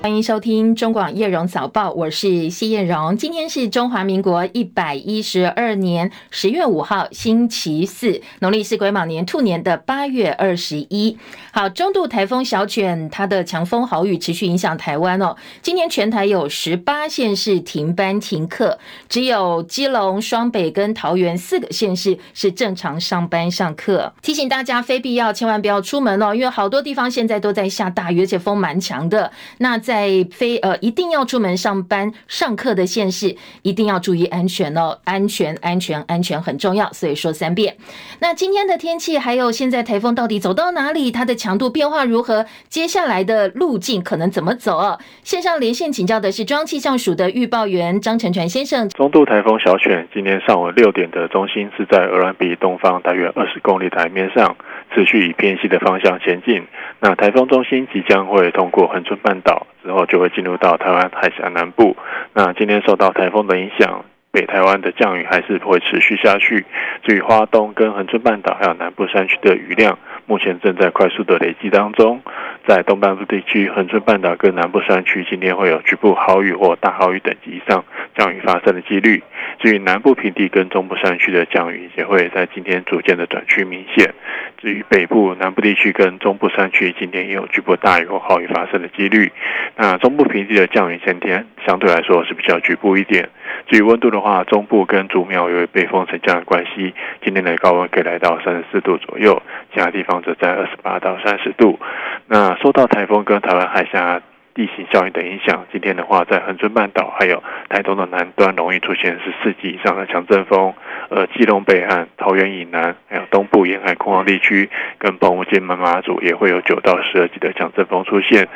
欢迎收听中广叶荣早报，我是谢叶荣。今天是中华民国一百一十二年十月五号，星期四，农历是癸卯年兔年的八月二十一。好，中度台风小犬，它的强风豪雨持续影响台湾哦。今天全台有十八县市停班停课，只有基隆、双北跟桃园四个县市是正常上班上课。提醒大家，非必要千万不要出门哦，因为好多地方现在都在下大雨，而且风蛮强的。那在非呃一定要出门上班上课的县市，一定要注意安全哦，安全安全安全很重要，所以说三遍。那今天的天气还有现在台风到底走到哪里？它的强度变化如何？接下来的路径可能怎么走啊？线上连线请教的是中央气象署的预报员张成传先生。中度台风小犬今天上午六点的中心是在鹅銮鼻东方大约二十公里台面上，持续以偏西的方向前进。那台风中心即将会通过恒春半岛。之后就会进入到台湾海峡南部。那今天受到台风的影响，北台湾的降雨还是会持续下去。至于花东跟恒春半岛还有南部山区的雨量，目前正在快速的累积当中。在东半部地区，恒春半岛跟南部山区今天会有局部豪雨或大豪雨等级以上降雨发生的几率。至于南部平地跟中部山区的降雨，也会在今天逐渐的转趋明显。至于北部、南部地区跟中部山区，今天也有局部大雨或豪雨发生的几率。那中部平地的降雨，今天相对来说是比较局部一点。至于温度的话，中部跟竹苗由于北风沉降的关系，今天的高温可以来到三十四度左右，其他地方则在二十八到三十度。那说到台风跟台湾海峡地形效应的影响，今天的话，在恒春半岛还有台东的南端容易出现十四级以上的强阵风，而基隆北岸、桃园以南，还有东部沿海空旷地区跟澎湖、金门、马祖也会有九到十二级的强阵风出现。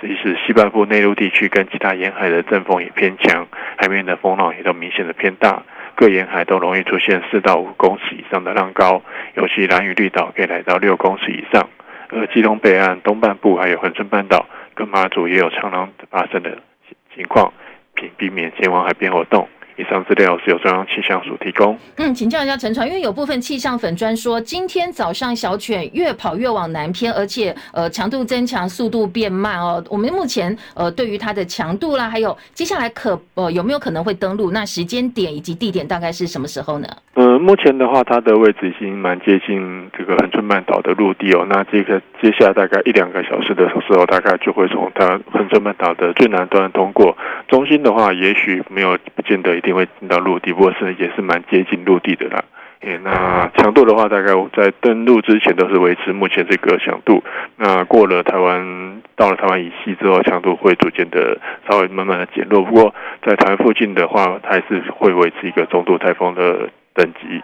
即使西半部内陆地区跟其他沿海的阵风也偏强，海面的风浪也都明显的偏大，各沿海都容易出现四到五公尺以上的浪高，尤其兰屿绿岛可以来到六公尺以上，而基隆北岸、东半部还有恒春半岛。跟马祖也有长浪发生的情况，并避免前往海边活动。以上资料是由中央气象署提供。嗯，请教一下陈传，因为有部分气象粉砖说，今天早上小犬越跑越往南偏，而且呃强度增强，速度变慢哦。我们目前呃对于它的强度啦，还有接下来可呃有没有可能会登陆？那时间点以及地点大概是什么时候呢？呃，目前的话，它的位置已经蛮接近这个恒春半岛的陆地哦。那这个接下来大概一两个小时的时候，大概就会从它恒春半岛的最南端通过。中心的话，也许没有不见得一定。因为进到陆地，不过是也是蛮接近陆地的啦。诶，那强度的话，大概在登陆之前都是维持目前这个强度。那过了台湾，到了台湾以西之后，强度会逐渐的稍微慢慢的减弱。不过在台湾附近的话，它还是会维持一个中度台风的等级。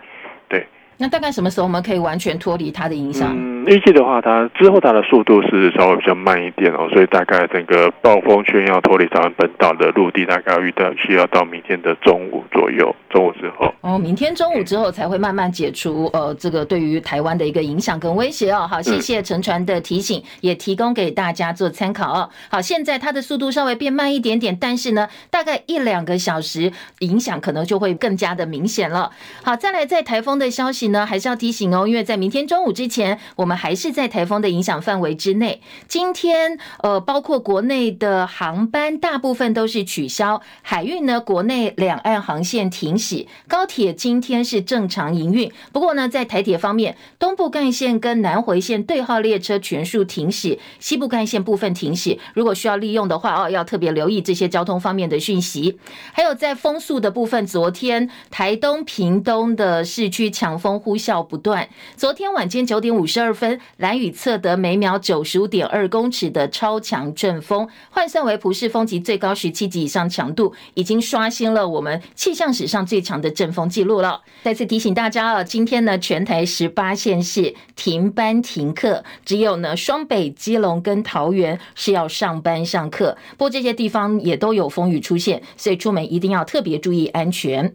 对。那大概什么时候我们可以完全脱离它的影响？嗯，预计的话，它之后它的速度是稍微比较慢一点哦，所以大概整个暴风圈要脱离台湾本岛的陆地，大概要遇到需要到明天的中午左右，中午之后。哦，明天中午之后才会慢慢解除呃这个对于台湾的一个影响跟威胁哦。好，谢谢陈船的提醒，也提供给大家做参考哦。好，现在它的速度稍微变慢一点点，但是呢，大概一两个小时影响可能就会更加的明显了。好，再来在台风的消息。呢，还是要提醒哦，因为在明天中午之前，我们还是在台风的影响范围之内。今天，呃，包括国内的航班大部分都是取消，海运呢，国内两岸航线停驶，高铁今天是正常营运。不过呢，在台铁方面，东部干线跟南回线对号列车全数停驶，西部干线部分停驶。如果需要利用的话，哦，要特别留意这些交通方面的讯息。还有在风速的部分，昨天台东、屏东的市区强风。呼啸不断。昨天晚间九点五十二分，蓝雨测得每秒九十五点二公尺的超强阵风，换算为普氏风级最高十七级以上强度，已经刷新了我们气象史上最强的阵风记录了。再次提醒大家啊，今天呢，全台十八县市停班停课，只有呢双北、基隆跟桃园是要上班上课。不过这些地方也都有风雨出现，所以出门一定要特别注意安全。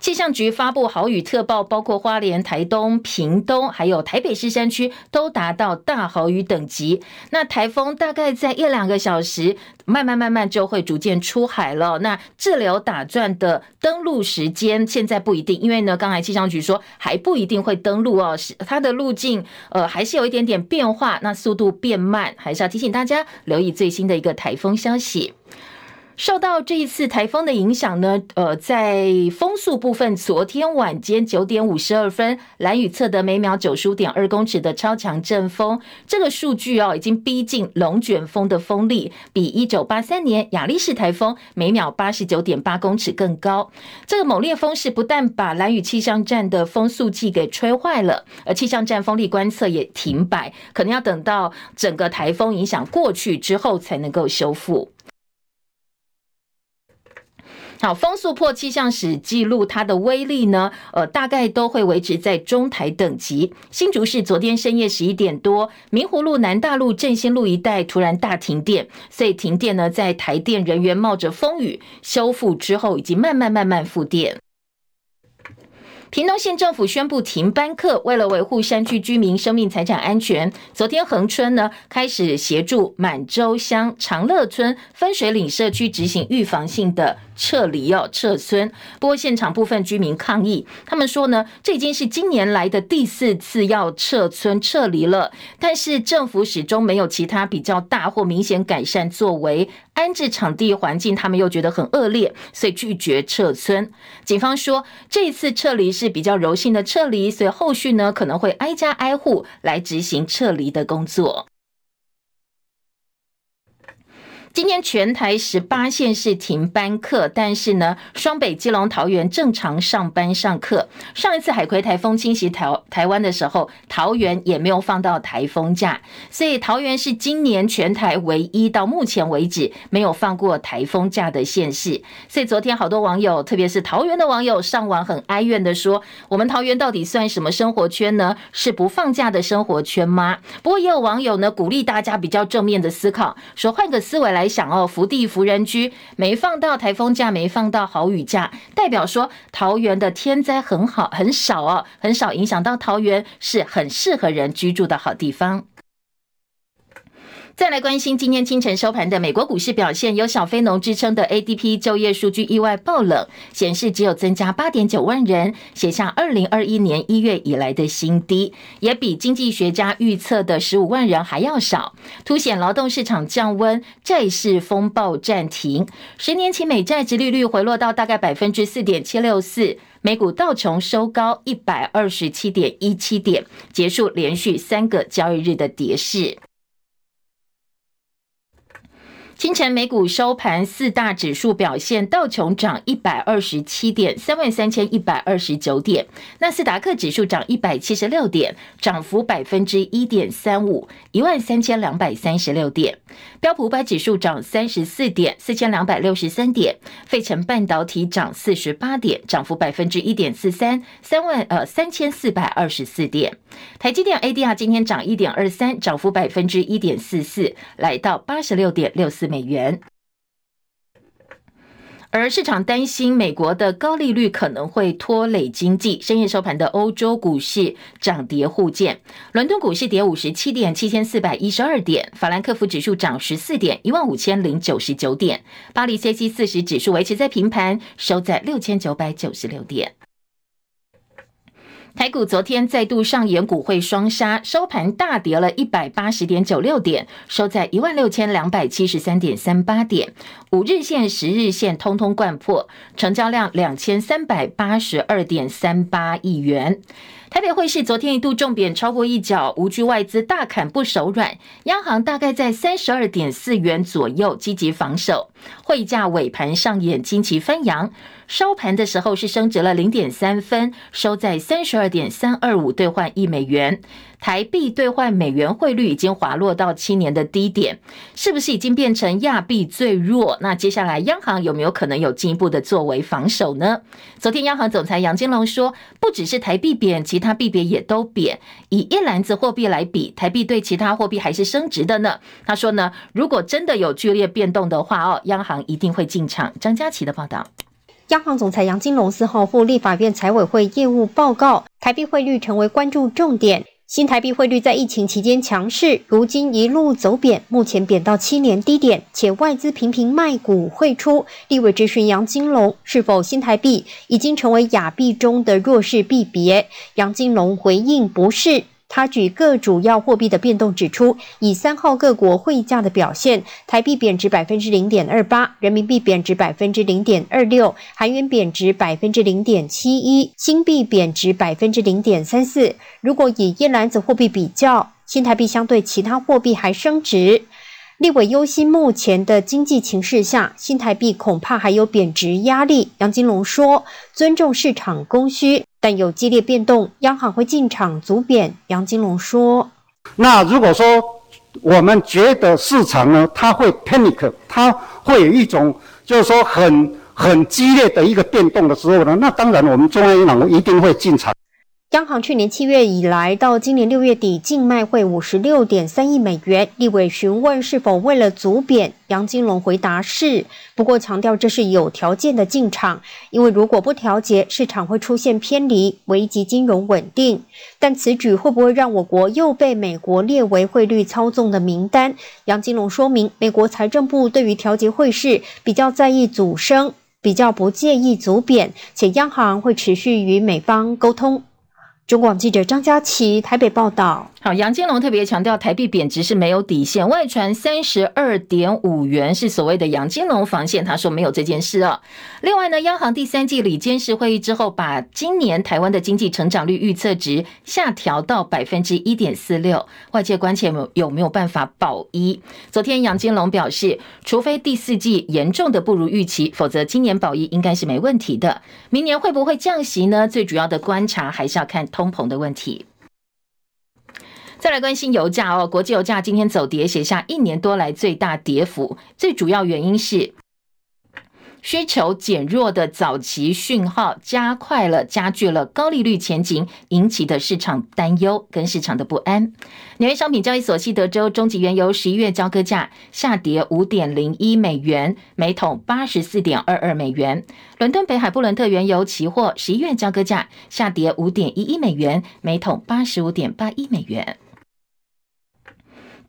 气象局发布豪雨特报，包括花莲、台东、屏东，还有台北市山区都达到大豪雨等级。那台风大概在一两个小时，慢慢慢慢就会逐渐出海了。那滞留打转的登陆时间现在不一定，因为呢，刚才气象局说还不一定会登陆哦，是它的路径呃还是有一点点变化，那速度变慢，还是要提醒大家留意最新的一个台风消息。受到这一次台风的影响呢，呃，在风速部分，昨天晚间九点五十二分，兰屿测得每秒九十五点二公尺的超强阵风，这个数据哦，已经逼近龙卷风的风力，比一九八三年亚历士台风每秒八十九点八公尺更高。这个猛烈风势不但把兰屿气象站的风速计给吹坏了，而气象站风力观测也停摆，可能要等到整个台风影响过去之后才能够修复。好，风速破气象史记录，它的威力呢，呃，大概都会维持在中台等级。新竹市昨天深夜十一点多，明湖路、南大路、振兴路一带突然大停电，所以停电呢，在台电人员冒着风雨修复之后，已经慢慢慢慢复电。屏东县政府宣布停班课，为了维护山区居民生命财产安全，昨天恒春呢开始协助满洲乡长乐村分水岭社区执行预防性的撤离哦，撤村。不过现场部分居民抗议，他们说呢，这已经是今年来的第四次要撤村撤离了，但是政府始终没有其他比较大或明显改善作为。安置场地环境，他们又觉得很恶劣，所以拒绝撤村。警方说，这次撤离是比较柔性的撤离，所以后续呢可能会挨家挨户来执行撤离的工作。今天全台十八县市停班课，但是呢，双北、基隆、桃园正常上班上课。上一次海葵台风侵袭台台湾的时候，桃园也没有放到台风假，所以桃园是今年全台唯一到目前为止没有放过台风假的县市。所以昨天好多网友，特别是桃园的网友上网很哀怨的说：“我们桃园到底算什么生活圈呢？是不放假的生活圈吗？”不过也有网友呢鼓励大家比较正面的思考，说换个思维来。还想哦，福地福人居，没放到台风假，没放到豪雨假，代表说桃园的天灾很好，很少哦，很少影响到桃园，是很适合人居住的好地方。再来关心今天清晨收盘的美国股市表现，有小非农之称的 ADP 就业数据意外爆冷，显示只有增加八点九万人，写下二零二一年一月以来的新低，也比经济学家预测的十五万人还要少，凸显劳动市场降温，债市风暴暂停。十年期美债殖利率回落到大概百分之四点七六四，美股道琼收高一百二十七点一七点，结束连续三个交易日的跌势。清晨美股收盘，四大指数表现，道琼涨一百二十七点，三万三千一百二十九点；纳斯达克指数涨一百七十六点，涨幅百分之一点三五，一万三千两百三十六点；标普五百指数涨三十四点，四千两百六十三点；费城半导体涨四十八点，涨幅百分之一点四三，三万呃三千四百二十四点；台积电 ADR 今天涨一点二三，涨幅百分之一点四四，来到八十六点六四。美元，而市场担心美国的高利率可能会拖累经济。深夜收盘的欧洲股市涨跌互见，伦敦股市跌五十七点，七千四百一十二点；法兰克福指数涨十四点，一万五千零九十九点；巴黎 c c 四十指数维持在平盘，收在六千九百九十六点。台股昨天再度上演股汇双杀，收盘大跌了一百八十点九六点，收在一万六千两百七十三点三八点。五日线、十日线通通贯破，成交量两千三百八十二点三八亿元。台北汇市昨天一度重贬超过一角，无惧外资大砍不手软，央行大概在三十二点四元左右积极防守，汇价尾盘上演惊奇翻扬。收盘的时候是升值了零点三分，收在三十二点三二五兑换一美元。台币兑换美元汇率已经滑落到七年的低点，是不是已经变成亚币最弱？那接下来央行有没有可能有进一步的作为防守呢？昨天央行总裁杨金龙说，不只是台币贬，其他币别也都贬。以一篮子货币来比，台币对其他货币还是升值的呢。他说呢，如果真的有剧烈变动的话哦，央行一定会进场。张佳琪的报道。央行总裁杨金龙四号赴立法院财委会业务报告，台币汇率成为关注重点。新台币汇率在疫情期间强势，如今一路走贬，目前贬到七年低点，且外资频频卖股汇出。立委质询杨金龙，是否新台币已经成为亚币中的弱势币别？杨金龙回应不是。他举各主要货币的变动，指出以三号各国汇价的表现，台币贬值百分之零点二八，人民币贬值百分之零点二六，韩元贬值百分之零点七一，新币贬值百分之零点三四。如果以一篮子货币比较，新台币相对其他货币还升值。立委忧心目前的经济情势下，新台币恐怕还有贬值压力。杨金龙说：“尊重市场供需，但有激烈变动，央行会进场阻贬。”杨金龙说：“那如果说我们觉得市场呢，它会 panic，它会有一种就是说很很激烈的一个变动的时候呢，那当然我们中央银行一定会进场。”央行去年七月以来到今年六月底净卖汇五十六点三亿美元。立委询问是否为了阻贬，杨金龙回答是，不过强调这是有条件的进场，因为如果不调节，市场会出现偏离，危及金融稳定。但此举会不会让我国又被美国列为汇率操纵的名单？杨金龙说明，美国财政部对于调节汇市比较在意阻升，比较不介意阻贬，且央行会持续与美方沟通。中广记者张佳琪台北报道。好，杨金龙特别强调，台币贬值是没有底线，外传三十二点五元是所谓的杨金龙防线，他说没有这件事啊。另外呢，央行第三季里监事会议之后，把今年台湾的经济成长率预测值下调到百分之一点四六，外界关切有，有没有办法保一。昨天杨金龙表示，除非第四季严重的不如预期，否则今年保一应该是没问题的。明年会不会降息呢？最主要的观察还是要看通膨的问题。再来关心油价哦，国际油价今天走跌，写下一年多来最大跌幅。最主要原因是需求减弱的早期讯号加快了、加剧了高利率前景引起的市场担忧跟市场的不安。纽约商品交易所西德州中级原油十一月交割价下跌五点零一美元，每桶八十四点二二美元。伦敦北海布伦特原油期货十一月交割价下跌五点一一美元，每桶八十五点八一美元。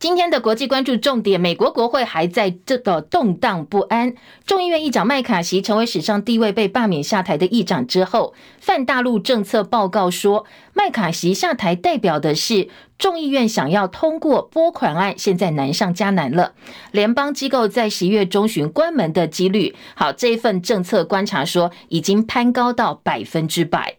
今天的国际关注重点，美国国会还在这个动荡不安。众议院议长麦卡锡成为史上第一位被罢免下台的议长之后，泛大陆政策报告说，麦卡锡下台代表的是众议院想要通过拨款案，现在难上加难了。联邦机构在十一月中旬关门的几率，好，这一份政策观察说已经攀高到百分之百。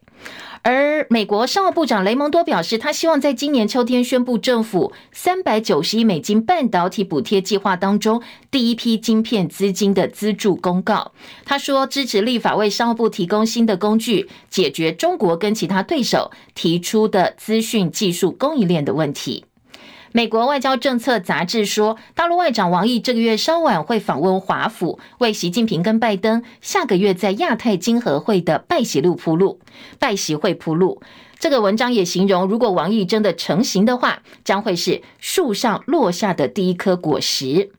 而美国商务部长雷蒙多表示，他希望在今年秋天宣布政府三百九十亿美金半导体补贴计划当中第一批晶片资金的资助公告。他说，支持立法为商务部提供新的工具，解决中国跟其他对手提出的资讯技术供应链的问题。美国外交政策杂志说，大陆外长王毅这个月稍晚会访问华府，为习近平跟拜登下个月在亚太经合会的拜习路铺路，拜习会铺路。这个文章也形容，如果王毅真的成型的话，将会是树上落下的第一颗果实。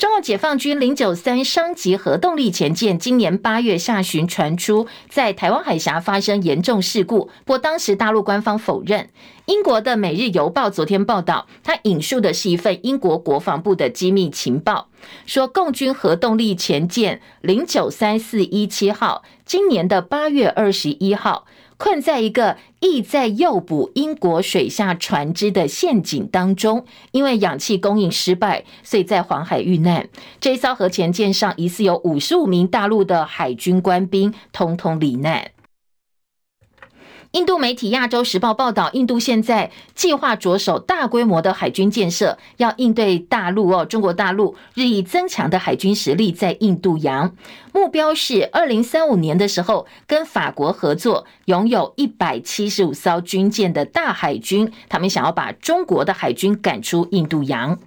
中共解放军零九三商级核动力潜舰今年八月下旬传出在台湾海峡发生严重事故，不过当时大陆官方否认。英国的《每日邮报》昨天报道，它引述的是一份英国国防部的机密情报，说共军核动力潜舰零九三四一七号今年的八月二十一号。困在一个意在诱捕英国水下船只的陷阱当中，因为氧气供应失败，所以在黄海遇难。这一艘核潜舰上疑似有五十五名大陆的海军官兵，通通罹难。印度媒体《亚洲时报》报道，印度现在计划着手大规模的海军建设，要应对大陆哦，中国大陆日益增强的海军实力在印度洋。目标是二零三五年的时候，跟法国合作，拥有一百七十五艘军舰的大海军。他们想要把中国的海军赶出印度洋。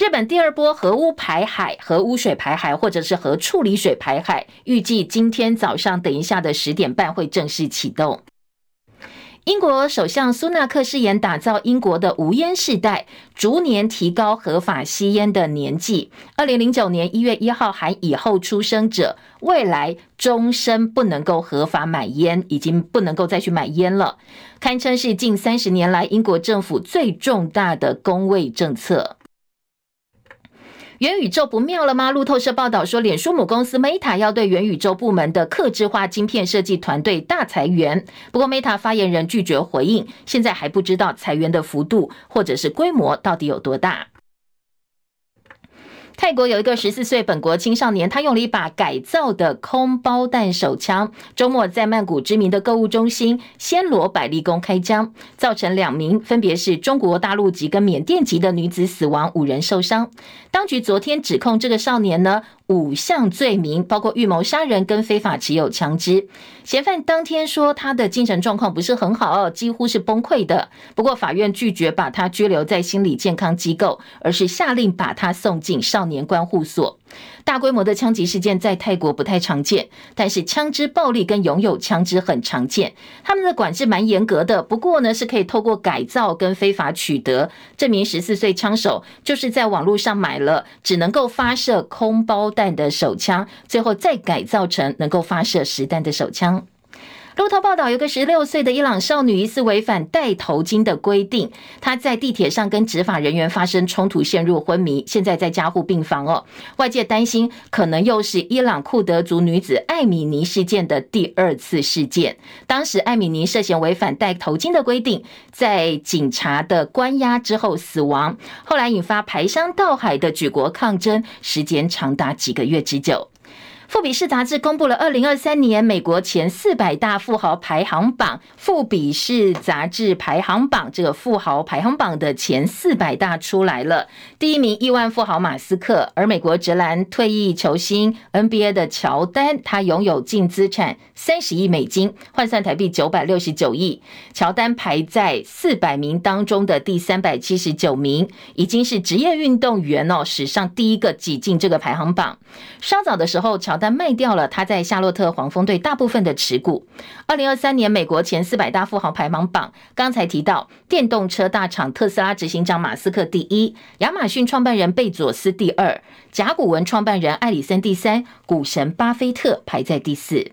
日本第二波核污排海、核污水排海，或者是核处理水排海，预计今天早上等一下的十点半会正式启动。英国首相苏纳克誓言打造英国的无烟世代，逐年提高合法吸烟的年纪。二零零九年一月一号含以后出生者，未来终身不能够合法买烟，已经不能够再去买烟了，堪称是近三十年来英国政府最重大的公卫政策。元宇宙不妙了吗？路透社报道说，脸书母公司 Meta 要对元宇宙部门的客制化晶片设计团队大裁员。不过，Meta 发言人拒绝回应，现在还不知道裁员的幅度或者是规模到底有多大。泰国有一个十四岁本国青少年，他用了一把改造的空包弹手枪，周末在曼谷知名的购物中心暹罗百利宫开枪，造成两名分别是中国大陆籍跟缅甸籍的女子死亡，五人受伤。当局昨天指控这个少年呢，五项罪名，包括预谋杀人跟非法持有枪支。嫌犯当天说他的精神状况不是很好，几乎是崩溃的。不过法院拒绝把他拘留在心理健康机构，而是下令把他送进少年关护所。大规模的枪击事件在泰国不太常见，但是枪支暴力跟拥有枪支很常见。他们的管制蛮严格的，不过呢是可以透过改造跟非法取得。这名十四岁枪手就是在网络上买了只能够发射空包弹弹的手枪，最后再改造成能够发射实弹的手枪。路透报道，有个十六岁的伊朗少女疑似违反戴头巾的规定，她在地铁上跟执法人员发生冲突，陷入昏迷，现在在加护病房哦。外界担心，可能又是伊朗库德族女子艾米尼事件的第二次事件。当时艾米尼涉嫌违反戴头巾的规定，在警察的关押之后死亡，后来引发排山倒海的举国抗争，时间长达几个月之久。富比士杂志公布了二零二三年美国前四百大富豪排行榜。富比士杂志排行榜这个富豪排行榜的前四百大出来了。第一名亿万富豪马斯克，而美国职篮退役球星 NBA 的乔丹，他拥有净资产三十亿美金，换算台币九百六十九亿。乔丹排在四百名当中的第三百七十九名，已经是职业运动员哦史上第一个挤进这个排行榜。稍早的时候，乔但卖掉了他在夏洛特黄蜂队大部分的持股。二零二三年美国前四百大富豪排行榜，刚才提到电动车大厂特斯拉执行长马斯克第一，亚马逊创办人贝佐斯第二，甲骨文创办人艾里森第三，股神巴菲特排在第四。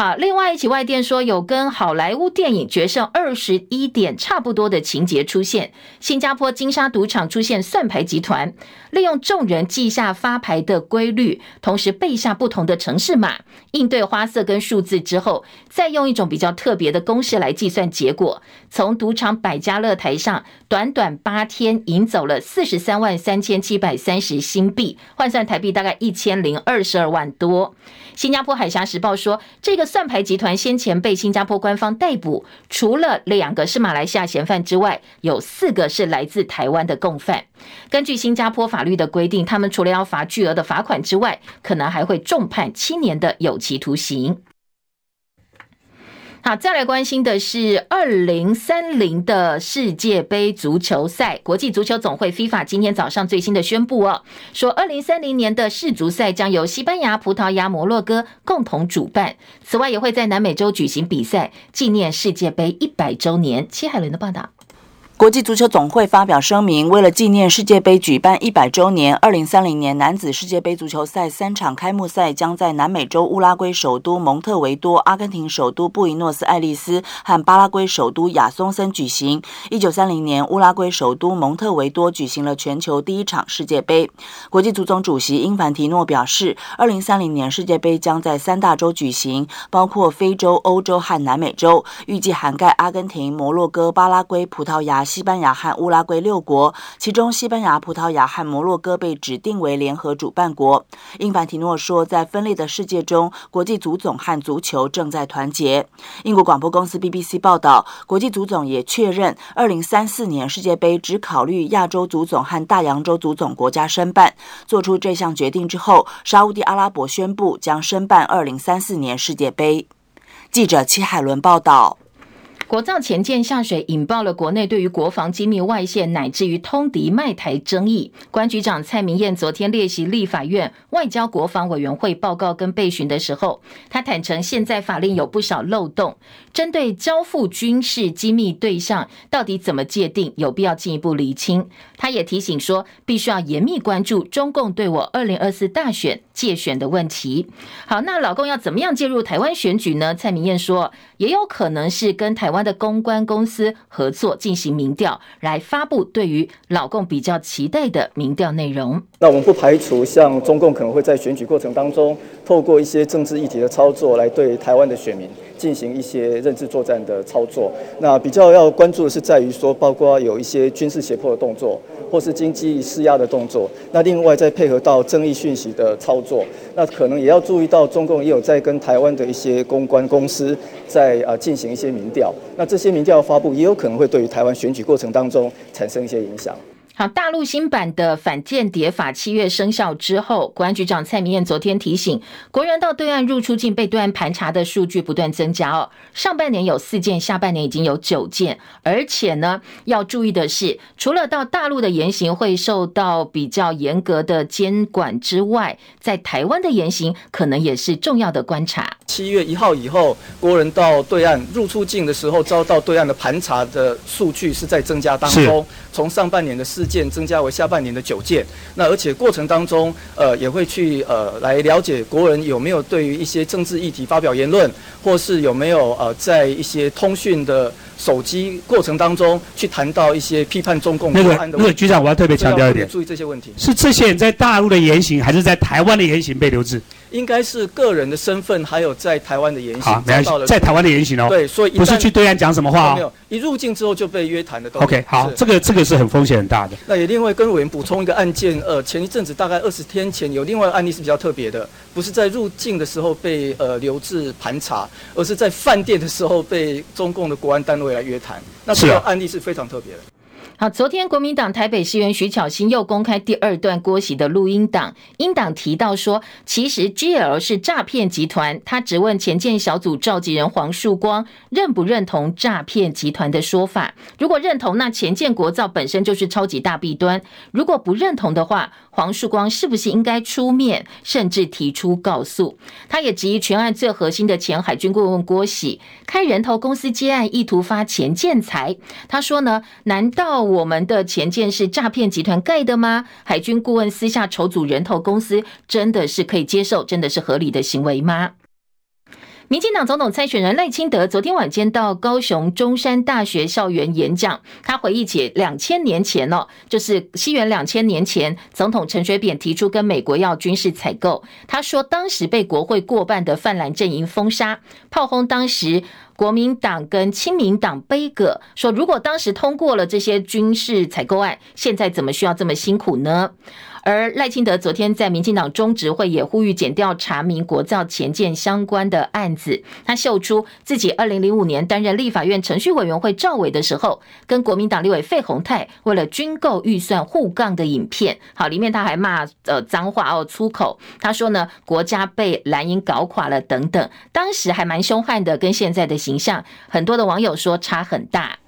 好，另外一起外电说，有跟好莱坞电影《决胜二十一点》差不多的情节出现。新加坡金沙赌场出现算牌集团，利用众人记下发牌的规律，同时背下不同的城市码，应对花色跟数字之后，再用一种比较特别的公式来计算结果。从赌场百家乐台上，短短八天赢走了四十三万三千七百三十新币，换算台币大概一千零二十二万多。新加坡海峡时报说，这个算牌集团先前被新加坡官方逮捕，除了两个是马来西亚嫌犯之外，有四个是来自台湾的共犯。根据新加坡法律的规定，他们除了要罚巨额的罚款之外，可能还会重判七年的有期徒刑。好，再来关心的是二零三零的世界杯足球赛。国际足球总会 FIFA 今天早上最新的宣布哦，说二零三零年的世足赛将由西班牙、葡萄牙、摩洛哥共同主办。此外，也会在南美洲举行比赛，纪念世界杯一百周年。戚海伦的报道。国际足球总会发表声明，为了纪念世界杯举办一百周年，二零三零年男子世界杯足球赛三场开幕赛将在南美洲乌拉圭首都蒙特维多、阿根廷首都布宜诺斯艾利斯和巴拉圭首都亚松森举行。一九三零年，乌拉圭首都蒙特维多举行了全球第一场世界杯。国际足总主席英凡提诺表示，二零三零年世界杯将在三大洲举行，包括非洲、欧洲和南美洲，预计涵盖阿根廷、摩洛哥、巴拉圭、葡萄牙。西班牙和乌拉圭六国，其中西班牙、葡萄牙和摩洛哥被指定为联合主办国。英凡提诺说，在分裂的世界中，国际足总和足球正在团结。英国广播公司 BBC 报道，国际足总也确认，二零三四年世界杯只考虑亚洲足总和大洋洲足总国家申办。做出这项决定之后，沙乌地阿拉伯宣布将申办二零三四年世界杯。记者齐海伦报道。国造前舰下水，引爆了国内对于国防机密外泄，乃至于通敌卖台争议。关局长蔡明彦昨天列席立法院外交国防委员会报告跟备询的时候，他坦承现在法令有不少漏洞，针对交付军事机密对象到底怎么界定，有必要进一步厘清。他也提醒说，必须要严密关注中共对我二零二四大选介选的问题。好，那老共要怎么样介入台湾选举呢？蔡明彦说，也有可能是跟台湾。他的公关公司合作进行民调，来发布对于老共比较期待的民调内容。那我们不排除像中共可能会在选举过程当中，透过一些政治议题的操作，来对台湾的选民进行一些认知作战的操作。那比较要关注的是在于说，包括有一些军事胁迫的动作，或是经济施压的动作。那另外再配合到争议讯息的操作，那可能也要注意到中共也有在跟台湾的一些公关公司在啊进行一些民调。那这些民调发布也有可能会对于台湾选举过程当中产生一些影响。好，大陆新版的反间谍法七月生效之后，国安局长蔡明燕昨天提醒，国人到对岸入出境被对岸盘查的数据不断增加哦。上半年有四件，下半年已经有九件，而且呢，要注意的是，除了到大陆的言行会受到比较严格的监管之外，在台湾的言行可能也是重要的观察。七月一号以后，国人到对岸入出境的时候遭到对岸的盘查的数据是在增加当中，从上半年的四件增加为下半年的九件，那而且过程当中，呃，也会去呃来了解国人有没有对于一些政治议题发表言论，或是有没有呃在一些通讯的手机过程当中去谈到一些批判中共的。那个那个局长，我要特别强调一点，注意这些问题，是这些人在大陆的言行，还是在台湾的言行被留置？应该是个人的身份，还有在台湾的言行。好，没关系，在台湾的言行哦。对，所以不是去对岸讲什么话哦。没有，一入境之后就被约谈的都。OK，好，这个这个是很风险很大的。那也另外跟委员补充一个案件，呃，前一阵子大概二十天前有另外案例是比较特别的，不是在入境的时候被呃留置盘查，而是在饭店的时候被中共的国安单位来约谈。那这个案例是非常特别的。好，昨天国民党台北市议员徐巧芯又公开第二段郭喜的录音档，英党提到说，其实 GL 是诈骗集团。他质问前建小组召集人黄树光认不认同诈骗集团的说法。如果认同，那前建国造本身就是超级大弊端；如果不认同的话，黄树光是不是应该出面，甚至提出告诉？他也质疑全案最核心的前海军顾问郭喜开人头公司接案，意图发钱建财。他说呢，难道？我们的钱建是诈骗集团盖的吗？海军顾问私下筹组人头公司，真的是可以接受，真的是合理的行为吗？民进党总统参选人赖清德昨天晚间到高雄中山大学校园演讲，他回忆起两千年前哦，就是西元两千年前，总统陈水扁提出跟美国要军事采购，他说当时被国会过半的泛蓝阵营封杀，炮轰当时国民党跟亲民党杯葛，说如果当时通过了这些军事采购案，现在怎么需要这么辛苦呢？而赖清德昨天在民进党中执会也呼吁检调查明国造前舰相关的案子。他秀出自己二零零五年担任立法院程序委员会赵委的时候，跟国民党立委费鸿泰为了军购预算互杠的影片。好，里面他还骂呃脏话哦粗口。他说呢，国家被蓝营搞垮了等等。当时还蛮凶悍的，跟现在的形象，很多的网友说差很大。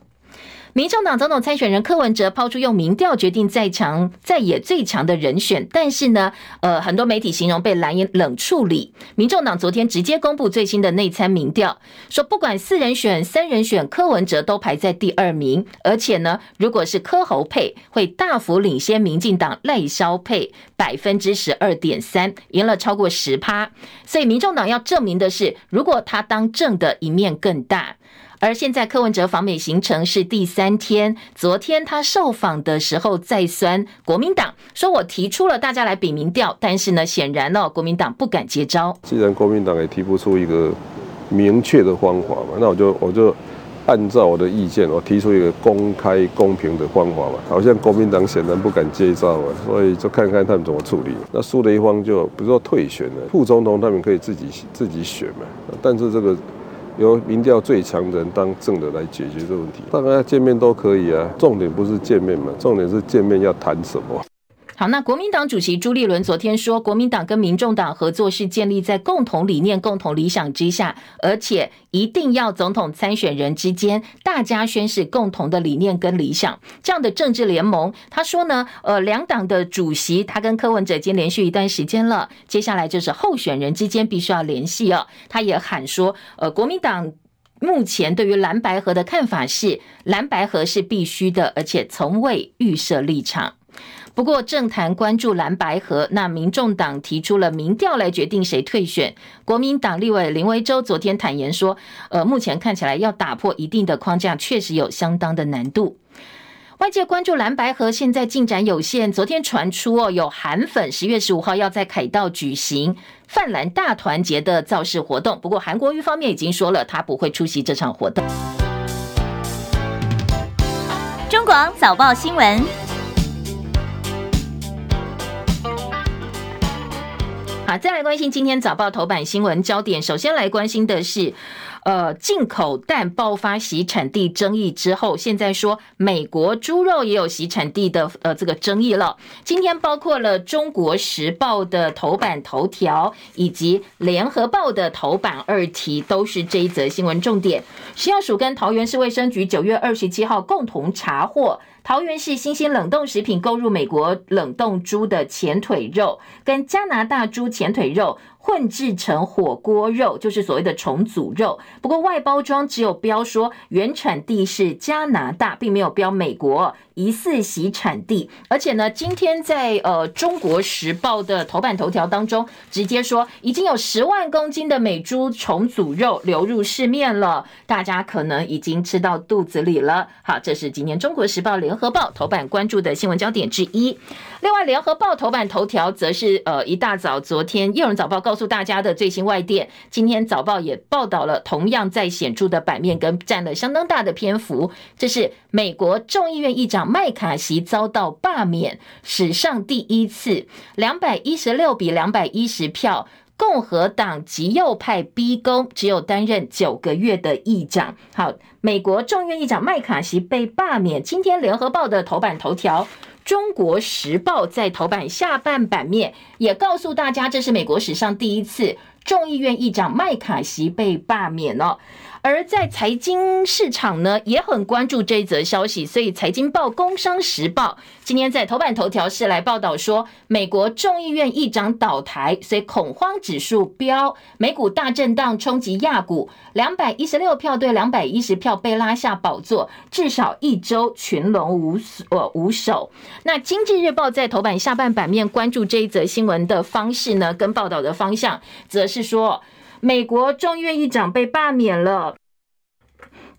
民众党总统参选人柯文哲抛出用民调决定在强在野最强的人选，但是呢，呃，很多媒体形容被蓝营冷处理。民众党昨天直接公布最新的内参民调，说不管四人选、三人选，柯文哲都排在第二名，而且呢，如果是柯侯配，会大幅领先民进党赖萧配百分之十二点三，赢了超过十趴。所以民众党要证明的是，如果他当政的一面更大。而现在柯文哲访美行程是第三天，昨天他受访的时候再酸国民党，说我提出了大家来比民调，但是呢，显然呢、国民党不敢接招。既然国民党也提不出一个明确的方法嘛，那我就我就按照我的意见，我提出一个公开公平的方法嘛。好像国民党显然不敢接招啊，所以就看看他们怎么处理。那输的一方就不是说退选了，副总统他们可以自己自己选嘛，但是这个。由民调最强人当正的来解决这个问题，大家见面都可以啊，重点不是见面嘛，重点是见面要谈什么。好，那国民党主席朱立伦昨天说，国民党跟民众党合作是建立在共同理念、共同理想之下，而且一定要总统参选人之间大家宣誓共同的理念跟理想，这样的政治联盟。他说呢，呃，两党的主席他跟柯文哲已经连续一段时间了，接下来就是候选人之间必须要联系哦。他也喊说，呃，国民党目前对于蓝白合的看法是，蓝白合是必须的，而且从未预设立场。不过，政坛关注蓝白合，那民众党提出了民调来决定谁退选。国民党立委林为洲昨天坦言说，呃，目前看起来要打破一定的框架，确实有相当的难度。外界关注蓝白合现在进展有限，昨天传出哦，有韩粉十月十五号要在凯道举行泛蓝大团结的造势活动。不过，韩国瑜方面已经说了，他不会出席这场活动。中广早报新闻。好，再来关心今天早报头版新闻焦点。首先来关心的是，呃，进口蛋爆发洗产地争议之后，现在说美国猪肉也有洗产地的呃这个争议了。今天包括了《中国时报》的头版头条以及《联合报》的头版二题，都是这一则新闻重点。食药署跟桃园市卫生局九月二十七号共同查获。桃园市新兴冷冻食品购入美国冷冻猪的前腿肉，跟加拿大猪前腿肉。混制成火锅肉，就是所谓的重组肉。不过外包装只有标说原产地是加拿大，并没有标美国，疑似洗产地。而且呢，今天在呃《中国时报》的头版头条当中，直接说已经有十万公斤的美猪重组肉流入市面了，大家可能已经吃到肚子里了。好，这是今天《中国时报》、《联合报》头版关注的新闻焦点之一。另外，《联合报》头版头条则是呃一大早，昨天《叶伦早报》告诉大家的最新外电。今天早报也报道了，同样在显著的版面跟占了相当大的篇幅。这是美国众议院议长麦卡锡遭到罢免，史上第一次，两百一十六比两百一十票，共和党极右派逼宫，只有担任九个月的议长。好，美国众议院议长麦卡锡被罢免。今天《联合报》的头版头条。中国时报在头版下半版面也告诉大家，这是美国史上第一次众议院议长麦卡锡被罢免了。而在财经市场呢，也很关注这一则消息，所以财经报、工商时报今天在头版头条是来报道说，美国众议院议长倒台，所以恐慌指数飙，美股大震荡冲击亚股，两百一十六票对两百一十票被拉下宝座，至少一周群龙无呃无首。那经济日报在头版下半版面关注这一则新闻的方式呢，跟报道的方向，则是说。美国众议院议长被罢免了，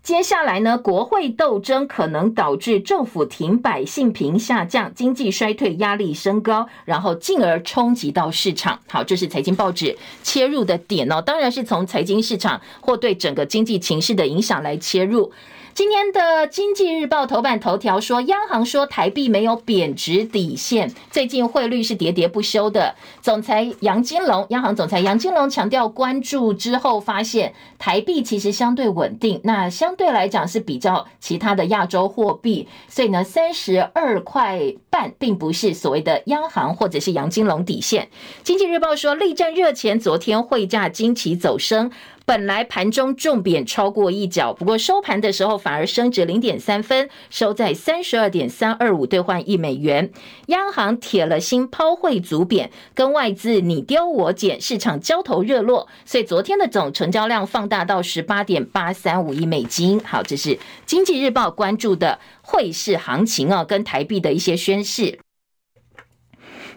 接下来呢，国会斗争可能导致政府停摆、性平下降，经济衰退压力升高，然后进而冲击到市场。好，这是财经报纸切入的点哦，当然是从财经市场或对整个经济情势的影响来切入。今天的《经济日报》头版头条说，央行说台币没有贬值底线，最近汇率是喋喋不休的。总裁杨金龙，央行总裁杨金龙强调关注之后，发现台币其实相对稳定，那相对来讲是比较其他的亚洲货币，所以呢，三十二块半并不是所谓的央行或者是杨金龙底线。《经济日报》说，力战热钱，昨天汇价惊奇走升。本来盘中重贬超过一角，不过收盘的时候反而升值零点三分，收在三十二点三二五兑换一美元。央行铁了心抛汇阻贬，跟外资你丢我捡，市场交投热络，所以昨天的总成交量放大到十八点八三五亿美金。好，这是经济日报关注的汇市行情啊，跟台币的一些宣示。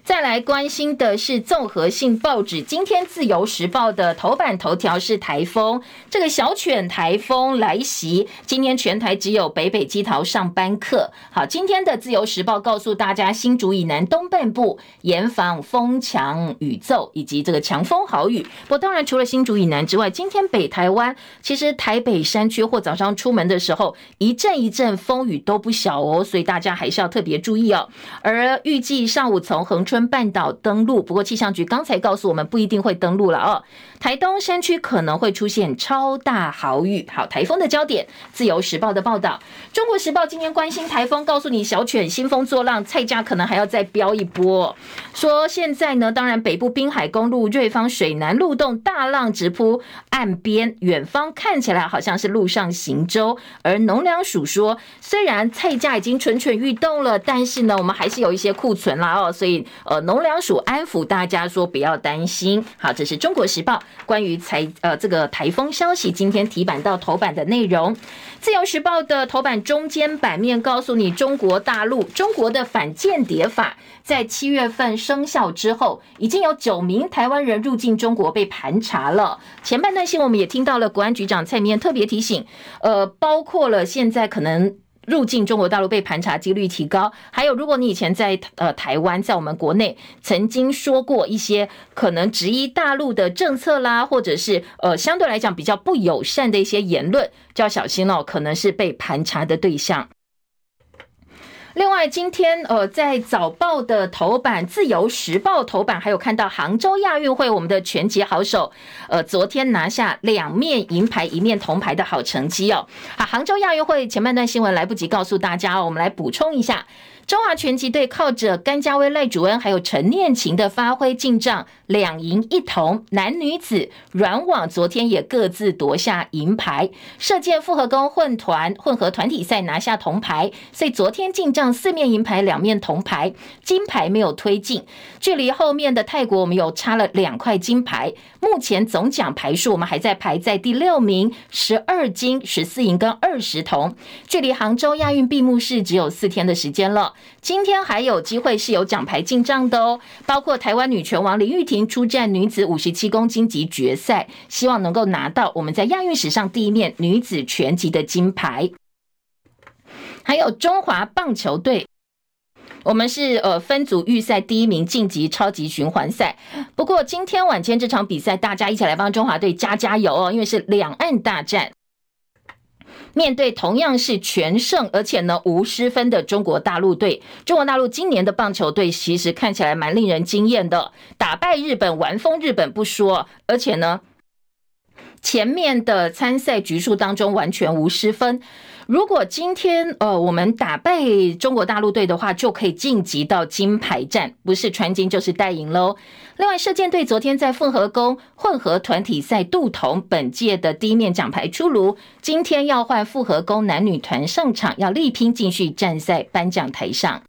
再来关心的是综合性报纸，今天《自由时报》的头版头条是台风，这个小犬台风来袭，今天全台只有北北基桃上班客。好，今天的《自由时报》告诉大家，新竹以南东半部严防风强雨骤以及这个强风豪雨。不，当然除了新竹以南之外，今天北台湾其实台北山区或早上出门的时候，一阵一阵风雨都不小哦，所以大家还是要特别注意哦。而预计上午从横春半岛登陆，不过气象局刚才告诉我们不一定会登陆了哦。台东山区可能会出现超大豪雨。好，台风的焦点，自由时报的报道，中国时报今天关心台风，告诉你小犬兴风作浪，菜价可能还要再飙一波。说现在呢，当然北部滨海公路瑞芳水南路洞大浪直扑岸边，远方看起来好像是路上行舟。而农粮署说，虽然菜价已经蠢蠢欲动了，但是呢，我们还是有一些库存啦哦，所以呃，农粮署安抚大家说不要担心。好，这是中国时报关于台呃这个台风消息今天提版到头版的内容。自由时报的头版中间版面告诉你，中国大陆中国的反间谍法在七月份生效之后，已经有九名台湾人入境中国被盘查了。前半段新闻我们也听到了，国安局长蔡明特别提醒，呃，包括了现在可能。入境中国大陆被盘查几率提高，还有如果你以前在呃台湾，在我们国内曾经说过一些可能质疑大陆的政策啦，或者是呃相对来讲比较不友善的一些言论，就要小心哦，可能是被盘查的对象。另外，今天呃，在早报的头版、自由时报头版，还有看到杭州亚运会，我们的拳击好手呃，昨天拿下两面银牌、一面铜牌的好成绩哦。好，杭州亚运会前半段新闻来不及告诉大家哦，我们来补充一下。中华拳击队靠着甘家威、赖主恩还有陈念琴的发挥进账，两银一铜。男女子软网昨天也各自夺下银牌。射箭复合弓混团混合团体赛拿下铜牌，所以昨天进账四面银牌，两面铜牌，金牌没有推进。距离后面的泰国，我们有差了两块金牌。目前总奖牌数，我们还在排在第六名，十二金、十四银跟二十铜。距离杭州亚运闭幕式只有四天的时间了。今天还有机会是有奖牌进账的哦，包括台湾女拳王林玉婷出战女子五十七公斤级决赛，希望能够拿到我们在亚运史上第一面女子拳击的金牌。还有中华棒球队，我们是呃分组预赛第一名晋级超级循环赛。不过今天晚间这场比赛，大家一起来帮中华队加加油哦，因为是两岸大战。面对同样是全胜，而且呢无失分的中国大陆队，中国大陆今年的棒球队其实看起来蛮令人惊艳的，打败日本，完封日本不说，而且呢前面的参赛局数当中完全无失分。如果今天呃我们打败中国大陆队的话，就可以晋级到金牌战，不是穿金就是带银喽。另外，射箭队昨天在复合弓混合团体赛镀铜，本届的第一面奖牌出炉，今天要换复合弓男女团上场，要力拼继续站在颁奖台上。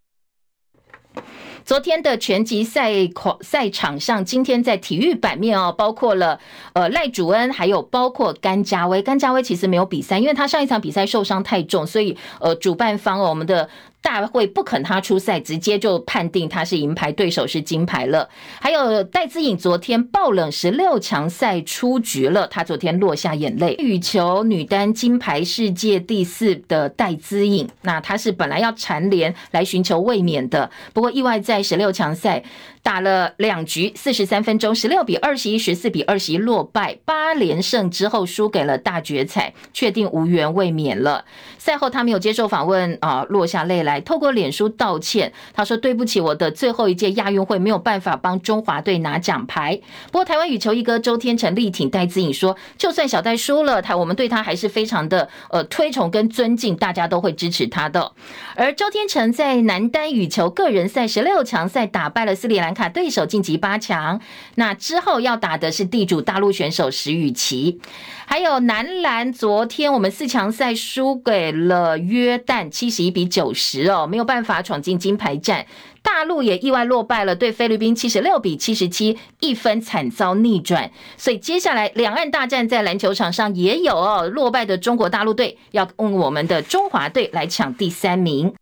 昨天的拳击赛赛场上，今天在体育版面哦，包括了呃赖主恩，还有包括甘家威。甘家威其实没有比赛，因为他上一场比赛受伤太重，所以呃主办方哦我们的。大会不肯他出赛，直接就判定他是银牌，对手是金牌了。还有戴资颖昨天爆冷十六强赛出局了，他昨天落下眼泪。羽球女单金牌世界第四的戴资颖，那她是本来要蝉联来寻求卫冕的，不过意外在十六强赛。打了两局，四十三分钟，十六比二十一，十四比二十一落败，八连胜之后输给了大决赛，确定无缘卫冕了。赛后他没有接受访问啊，落下泪来，透过脸书道歉。他说：“对不起，我的最后一届亚运会没有办法帮中华队拿奖牌。”不过台湾羽球一哥周天成力挺戴资颖说：“就算小戴输了，他我们对他还是非常的呃推崇跟尊敬，大家都会支持他的。”而周天成在男单羽球个人赛十六强赛打败了斯里兰卡对手晋级八强，那之后要打的是地主大陆选手石宇奇，还有男篮，昨天我们四强赛输给了约旦七十一比九十哦，没有办法闯进金牌战。大陆也意外落败了，对菲律宾七十六比七十七，一分惨遭逆转。所以接下来两岸大战在篮球场上也有哦，落败的中国大陆队要用我们的中华队来抢第三名。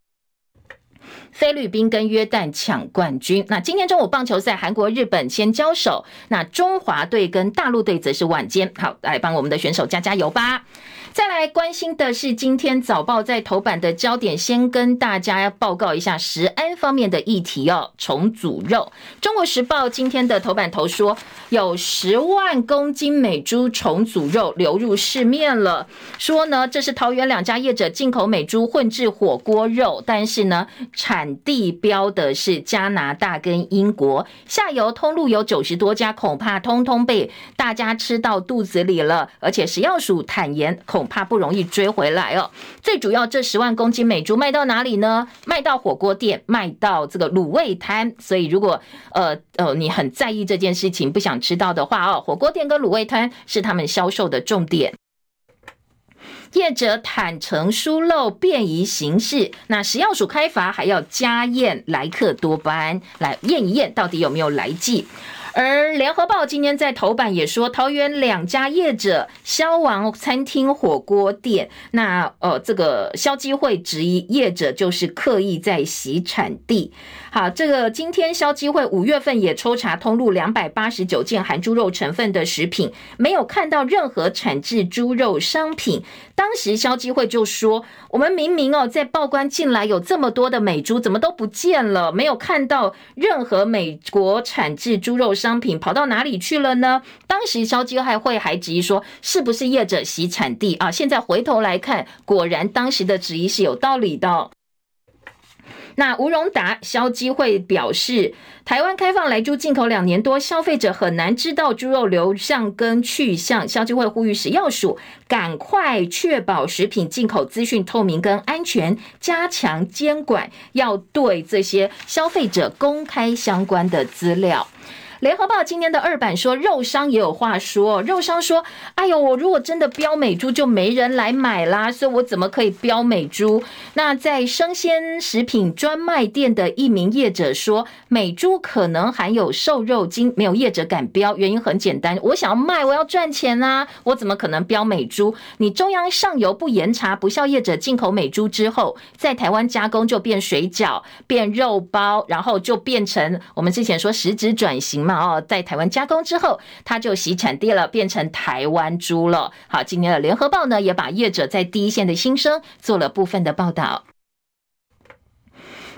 菲律宾跟约旦抢冠军。那今天中午棒球赛，韩国、日本先交手。那中华队跟大陆队则是晚间。好，来帮我们的选手加加油吧。再来关心的是今天早报在头版的焦点，先跟大家报告一下食安方面的议题哦。重组肉，中国时报今天的头版头说，有十万公斤美猪重组肉流入市面了，说呢这是桃园两家业者进口美猪混制火锅肉，但是呢产地标的是加拿大跟英国，下游通路有九十多家，恐怕通通被大家吃到肚子里了，而且食药署坦言。恐怕不容易追回来哦。最主要，这十万公斤美猪卖到哪里呢？卖到火锅店，卖到这个卤味摊。所以，如果呃呃你很在意这件事情，不想吃到的话哦，火锅店跟卤味摊是他们销售的重点。业者坦诚疏漏便宜行事，那食药署开罚还要加验莱克多巴胺来验一验，到底有没有来剂。而联合报今天在头版也说，桃园两家业者消亡餐厅火锅店，那呃，这个消基会质疑业者就是刻意在洗产地。好，这个今天消基会五月份也抽查通路两百八十九件含猪肉成分的食品，没有看到任何产制猪肉商品。当时消基会就说，我们明明哦在报关进来有这么多的美猪，怎么都不见了？没有看到任何美国产制猪肉。商商品跑到哪里去了呢？当时消基会还质疑说，是不是业者洗产地啊？现在回头来看，果然当时的质疑是有道理的。那吴荣达消基会表示，台湾开放来猪进口两年多，消费者很难知道猪肉流向跟去向。消基会呼吁食药署赶快确保食品进口资讯透明跟安全，加强监管，要对这些消费者公开相关的资料。联合报今天的二版说，肉商也有话说。肉商说：“哎呦，我如果真的标美猪，就没人来买啦，所以我怎么可以标美猪？”那在生鲜食品专卖店的一名业者说：“美猪可能含有瘦肉精，没有业者敢标，原因很简单，我想要卖，我要赚钱啊，我怎么可能标美猪？你中央上游不严查，不肖业者进口美猪之后，在台湾加工就变水饺、变肉包，然后就变成我们之前说实质转型嘛。”哦，在台湾加工之后，它就洗产地了，变成台湾猪了。好，今天的联合报呢，也把业者在第一线的心声做了部分的报道。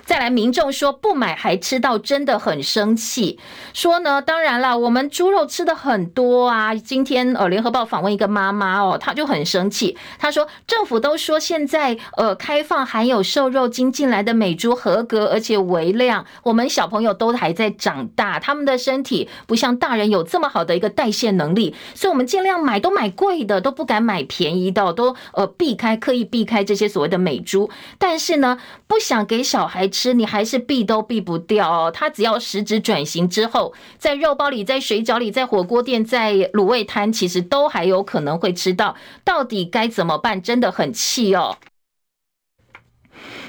再来，民众说不买还吃到，真的很生气。说呢，当然了，我们猪肉吃的很多啊。今天呃，联合报访问一个妈妈哦，她就很生气。她说，政府都说现在呃开放含有瘦肉精进来的美猪合格，而且微量。我们小朋友都还在长大，他们的身体不像大人有这么好的一个代谢能力，所以我们尽量买都买贵的，都不敢买便宜的，都呃避开，刻意避开这些所谓的美猪。但是呢，不想给小孩。吃你还是避都避不掉哦，它只要食指转型之后，在肉包里、在水饺里、在火锅店、在卤味摊，其实都还有可能会吃到。到底该怎么办？真的很气哦。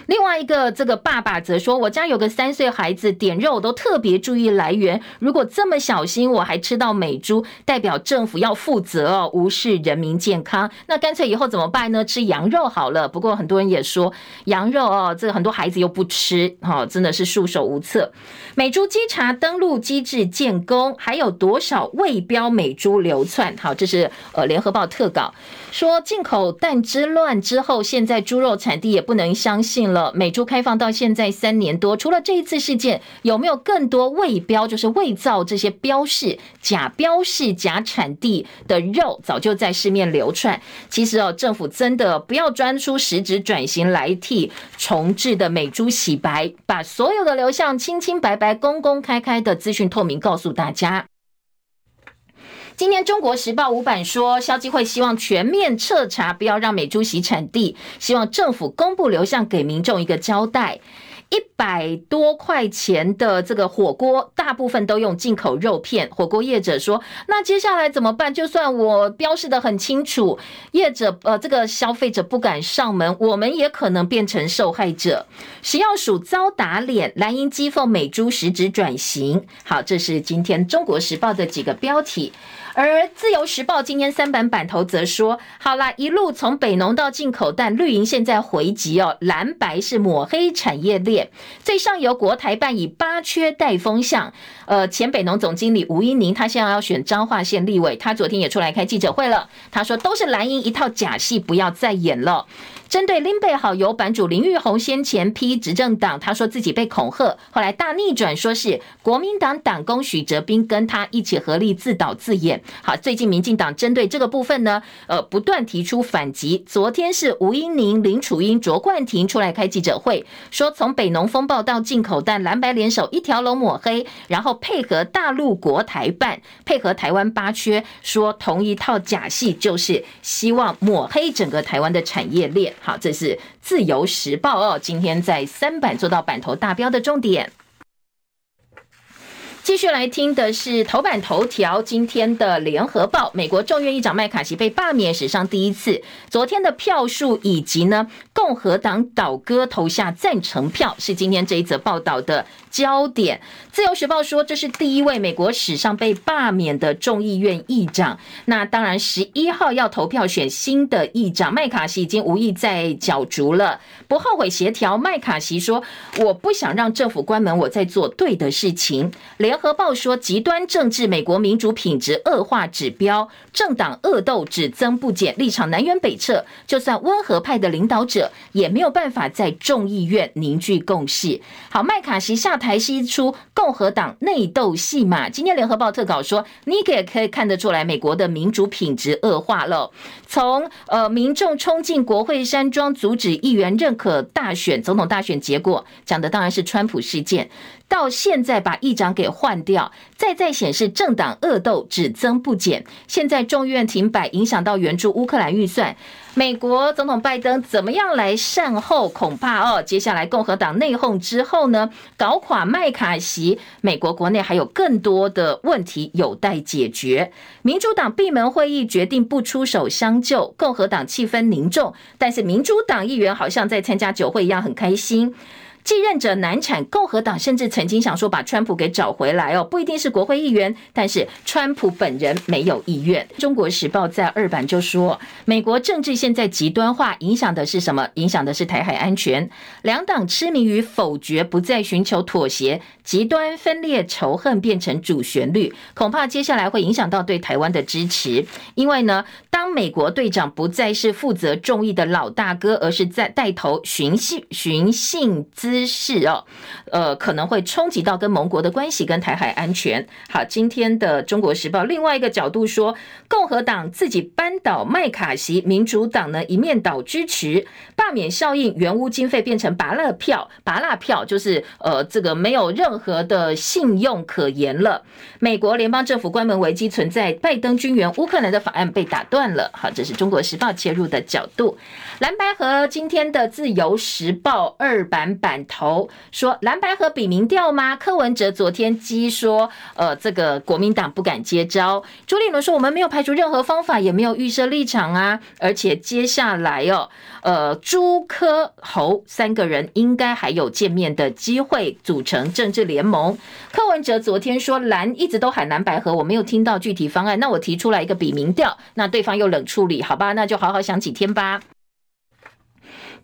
另外一个这个爸爸则说：“我家有个三岁孩子，点肉都特别注意来源。如果这么小心，我还吃到美猪，代表政府要负责哦，无视人民健康。那干脆以后怎么办呢？吃羊肉好了。不过很多人也说羊肉哦，这个很多孩子又不吃，哈，真的是束手无策。美猪稽查登录机制建功，还有多少未标美猪流窜？好，这是呃联合报特稿说进口蛋之乱之后，现在猪肉产地也不能相信了。”美猪开放到现在三年多，除了这一次事件，有没有更多未标，就是伪造这些标示、假标示、假产地的肉，早就在市面流窜。其实哦，政府真的不要专出实质转型来替重置的美猪洗白，把所有的流向清清白白、公公开开的资讯透明告诉大家。今天《中国时报》五版说，消基会希望全面彻查，不要让美猪洗产地，希望政府公布流向，给民众一个交代。一百多块钱的这个火锅，大部分都用进口肉片。火锅业者说：“那接下来怎么办？就算我标示得很清楚，业者呃，这个消费者不敢上门，我们也可能变成受害者。”食药署遭打脸，蓝营讥讽美猪实质转型。好，这是今天《中国时报》的几个标题。而自由时报今天三版版头则说：好啦，一路从北农到进口但，绿营现在回击哦，蓝白是抹黑产业链。最上游国台办以八缺带风向，呃，前北农总经理吴音宁，他现在要选彰化县立委，他昨天也出来开记者会了，他说都是蓝营一套假戏，不要再演了。针对林北好友版主林玉红先前批执政党，他说自己被恐吓，后来大逆转，说是国民党党工许哲斌跟他一起合力自导自演。好，最近民进党针对这个部分呢，呃，不断提出反击。昨天是吴英宁、林楚茵、卓冠廷出来开记者会，说从北农风暴到进口蛋，蓝白联手一条龙抹黑，然后配合大陆国台办，配合台湾八缺，说同一套假戏，就是希望抹黑整个台湾的产业链。好，这是自由时报哦，今天在三版做到版头大标的重点。继续来听的是头版头条，今天的联合报，美国众院议长麦卡锡被罢免，史上第一次。昨天的票数以及呢，共和党倒戈投下赞成票，是今天这一则报道的焦点。自由时报说，这是第一位美国史上被罢免的众议院议长。那当然，十一号要投票选新的议长，麦卡锡已经无意再角逐了，不后悔协调。麦卡锡说：“我不想让政府关门，我在做对的事情。”联合报说，极端政治，美国民主品质恶化指标，政党恶斗只增不减，立场南辕北辙。就算温和派的领导者，也没有办法在众议院凝聚共识。好，麦卡锡下台是一出共共和党内斗戏码。今天联合报特稿说，你也可以看得出来，美国的民主品质恶化了。从呃民众冲进国会山庄，阻止议员认可大选总统大选结果，讲的当然是川普事件。到现在把议长给换掉，再再显示政党恶斗只增不减。现在众院停摆，影响到援助乌克兰预算。美国总统拜登怎么样来善后？恐怕哦，接下来共和党内讧之后呢，搞垮麦卡锡，美国国内还有更多的问题有待解决。民主党闭门会议决定不出手相救，共和党气氛凝重，但是民主党议员好像在参加酒会一样很开心。继任者难产，共和党甚至曾经想说把川普给找回来哦，不一定是国会议员，但是川普本人没有意愿。中国时报在二版就说，美国政治现在极端化，影响的是什么？影响的是台海安全。两党痴迷于否决，不再寻求妥协，极端分裂仇恨变成主旋律，恐怕接下来会影响到对台湾的支持。因为呢，当美国队长不再是负责众议的老大哥，而是在带头寻衅寻衅滋。是哦，呃，可能会冲击到跟盟国的关系，跟台海安全。好，今天的《中国时报》另外一个角度说，共和党自己扳倒麦卡锡，民主党呢一面倒支持，罢免效应，援乌经费变成拔蜡票，拔蜡票就是呃，这个没有任何的信用可言了。美国联邦政府关门危机存在，拜登军援乌克兰的法案被打断了。好，这是中国时报切入的角度。蓝白和今天的《自由时报》二版版。头说蓝白合比民调吗？柯文哲昨天激说，呃，这个国民党不敢接招。朱立伦说，我们没有排除任何方法，也没有预设立场啊。而且接下来哦，呃，朱柯侯三个人应该还有见面的机会，组成政治联盟。柯文哲昨天说蓝一直都喊蓝白合，我没有听到具体方案。那我提出来一个比民调，那对方又冷处理，好吧？那就好好想几天吧。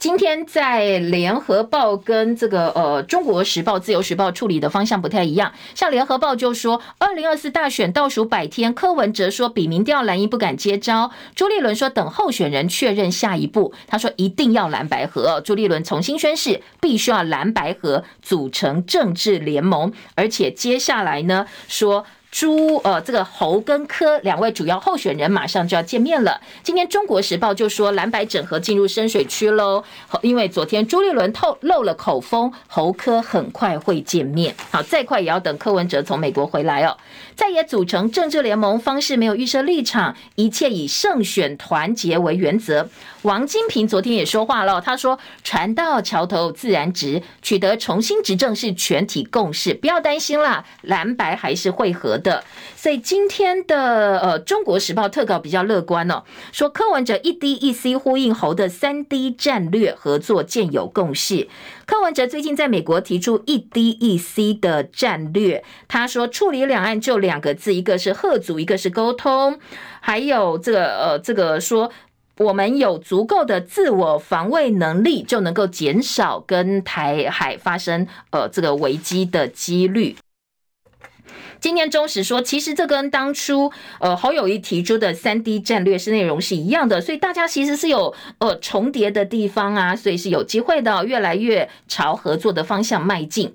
今天在联合报跟这个呃中国时报、自由时报处理的方向不太一样。像联合报就说，二零二四大选倒数百天，柯文哲说比民调蓝营不敢接招，朱立伦说等候选人确认下一步，他说一定要蓝白合。朱立伦重新宣誓，必须要蓝白合组成政治联盟，而且接下来呢说。朱呃，这个侯跟柯两位主要候选人马上就要见面了。今天《中国时报》就说蓝白整合进入深水区喽，因为昨天朱立伦透露了口风，侯柯很快会见面。好，再快也要等柯文哲从美国回来哦。再也组成政治联盟方式没有预设立场，一切以胜选团结为原则。王金平昨天也说话了，他说：“船到桥头自然直，取得重新执政是全体共识，不要担心啦，蓝白还是会合的。”所以今天的呃《中国时报》特稿比较乐观哦，说柯文哲一 D 一 C 呼应侯的三 D 战略合作渐有共识。柯文哲最近在美国提出一 D 一 C 的战略，他说处理两岸就两个字，一个是吓阻，一个是沟通，还有这个呃这个说。我们有足够的自我防卫能力，就能够减少跟台海发生呃这个危机的几率。今天中时说，其实这跟当初呃侯友宜提出的三 D 战略是内容是一样的，所以大家其实是有呃重叠的地方啊，所以是有机会的，越来越朝合作的方向迈进。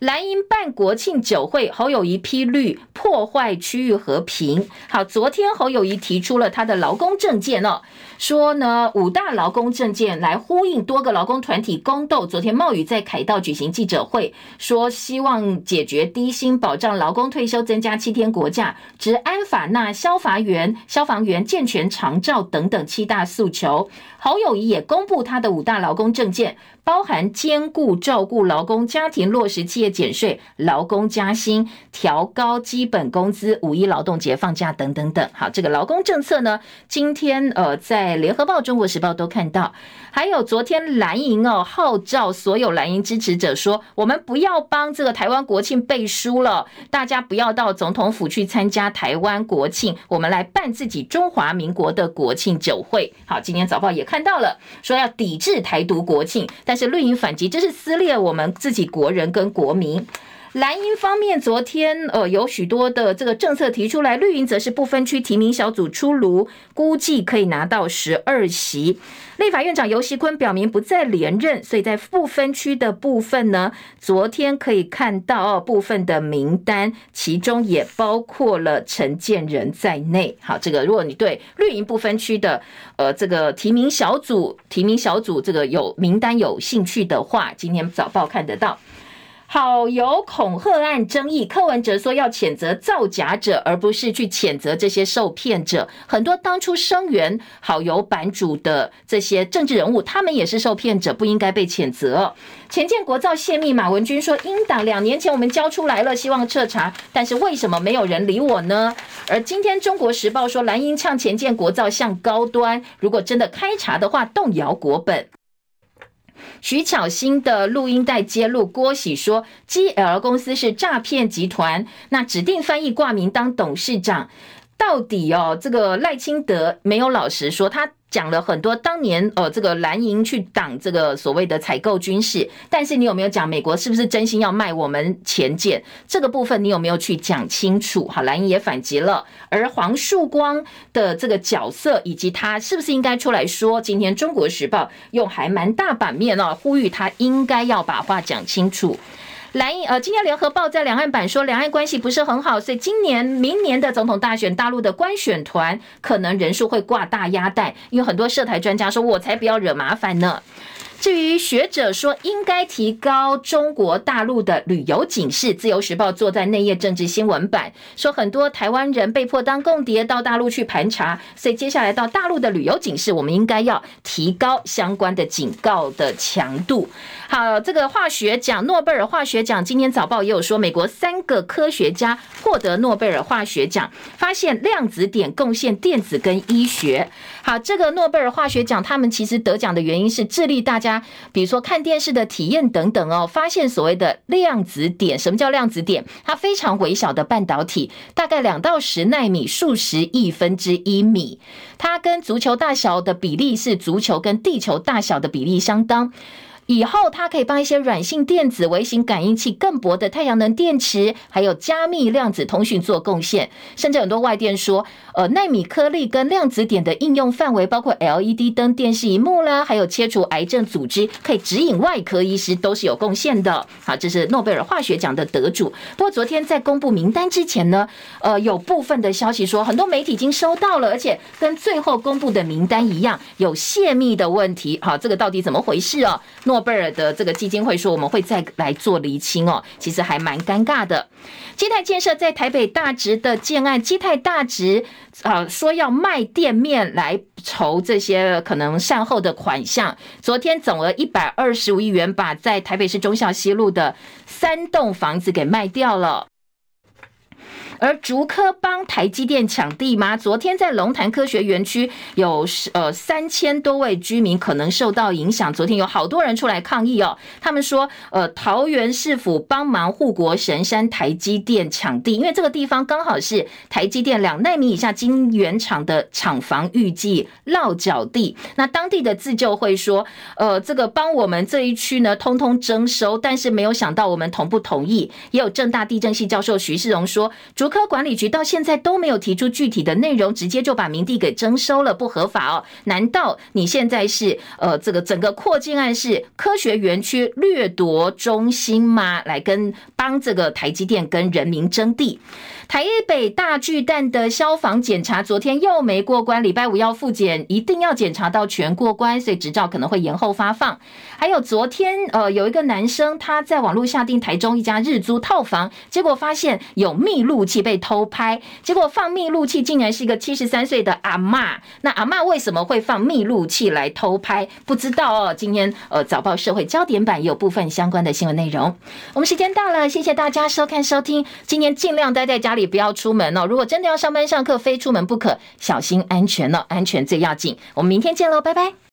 蓝营办国庆酒会，侯友宜批绿破坏区域和平。好，昨天侯友宜提出了他的劳工政见哦，说呢五大劳工政见来呼应多个劳工团体公斗。昨天茂宇在凯道举行记者会，说希望解决低薪、保障劳工退休、增加七天国假、职安法、纳消防员、消防员健全长照等等七大诉求。侯友谊也公布他的五大劳工政见，包含兼顾照顾劳工家庭、落实企业减税、劳工加薪、调高基本工资、五一劳动节放假等等等。好，这个劳工政策呢，今天呃在联合报、中国时报都看到，还有昨天蓝营哦号召所有蓝营支持者说，我们不要帮这个台湾国庆背书了，大家不要到总统府去参加台湾国庆，我们来办自己中华民国的国庆酒会。好，今天早报也。看到了，说要抵制台独国庆，但是绿营反击，这是撕裂我们自己国人跟国民。蓝营方面，昨天呃有许多的这个政策提出来，绿营则是不分区提名小组出炉，估计可以拿到十二席。立法院长游锡坤表明不再连任，所以在不分区的部分呢，昨天可以看到部分的名单，其中也包括了陈建仁在内。好，这个如果你对绿营不分区的呃这个提名小组提名小组这个有名单有兴趣的话，今天早报看得到。好，有恐吓案争议，柯文哲说要谴责造假者，而不是去谴责这些受骗者。很多当初声援好友版主的这些政治人物，他们也是受骗者，不应该被谴责。前建国造泄密，马文君说，英党两年前我们交出来了，希望彻查，但是为什么没有人理我呢？而今天中国时报说，蓝营呛前建国造向高端，如果真的开查的话，动摇国本。徐巧芯的录音带揭露，郭喜说 GL 公司是诈骗集团，那指定翻译挂名当董事长，到底哦，这个赖清德没有老实说他。讲了很多当年呃，这个蓝营去挡这个所谓的采购军事，但是你有没有讲美国是不是真心要卖我们潜舰？这个部分你有没有去讲清楚？好，蓝营也反击了。而黄树光的这个角色以及他是不是应该出来说？今天中国时报用还蛮大版面哦，呼吁他应该要把话讲清楚。蓝营呃，今天联合报在两岸版说，两岸关系不是很好，所以今年、明年的总统大选，大陆的官选团可能人数会挂大鸭蛋，因为很多涉台专家说，我才不要惹麻烦呢。至于学者说应该提高中国大陆的旅游警示，自由时报坐在内页政治新闻版说，很多台湾人被迫当共谍到大陆去盘查，所以接下来到大陆的旅游警示，我们应该要提高相关的警告的强度。好，这个化学奖，诺贝尔化学奖，今天早报也有说，美国三个科学家获得诺贝尔化学奖，发现量子点贡献电子跟医学。好，这个诺贝尔化学奖，他们其实得奖的原因是致力大家，比如说看电视的体验等等哦，发现所谓的量子点。什么叫量子点？它非常微小的半导体，大概两到十纳米，数十亿分之一米，它跟足球大小的比例是足球跟地球大小的比例相当。以后，它可以帮一些软性电子、微型感应器、更薄的太阳能电池，还有加密量子通讯做贡献。甚至很多外电说，呃，奈米颗粒跟量子点的应用范围包括 LED 灯、电视荧幕啦，还有切除癌症组织，可以指引外科医师，都是有贡献的。好，这是诺贝尔化学奖的得主。不过，昨天在公布名单之前呢，呃，有部分的消息说，很多媒体已经收到了，而且跟最后公布的名单一样，有泄密的问题。好，这个到底怎么回事哦？诺诺贝尔的这个基金会说，我们会再来做厘清哦，其实还蛮尴尬的。基泰建设在台北大直的建案，基泰大直啊说要卖店面来筹这些可能善后的款项。昨天总额一百二十五亿元，把在台北市忠孝西路的三栋房子给卖掉了。而竹科帮台积电抢地吗？昨天在龙潭科学园区有呃三千多位居民可能受到影响，昨天有好多人出来抗议哦。他们说，呃，桃园市府帮忙护国神山台积电抢地，因为这个地方刚好是台积电两奈米以下晶圆厂的厂房预计落脚地。那当地的自救会说，呃，这个帮我们这一区呢，通通征收，但是没有想到我们同不同意。也有正大地震系教授徐世荣说，竹科管理局到现在都没有提出具体的内容，直接就把名地给征收了，不合法哦？难道你现在是呃，这个整个扩建案是科学园区掠夺中心吗？来跟帮这个台积电跟人民争地？台北大巨蛋的消防检查昨天又没过关，礼拜五要复检，一定要检查到全过关，所以执照可能会延后发放。还有昨天，呃，有一个男生他在网络下订台中一家日租套房，结果发现有密录器被偷拍，结果放密录器竟然是一个七十三岁的阿嬷。那阿嬷为什么会放密录器来偷拍？不知道哦。今天呃，早报社会焦点版也有部分相关的新闻内容。我们时间到了，谢谢大家收看收听。今天尽量待在家里，不要出门哦。如果真的要上班上课，非出门不可，小心安全哦，安全最要紧。我们明天见喽，拜拜。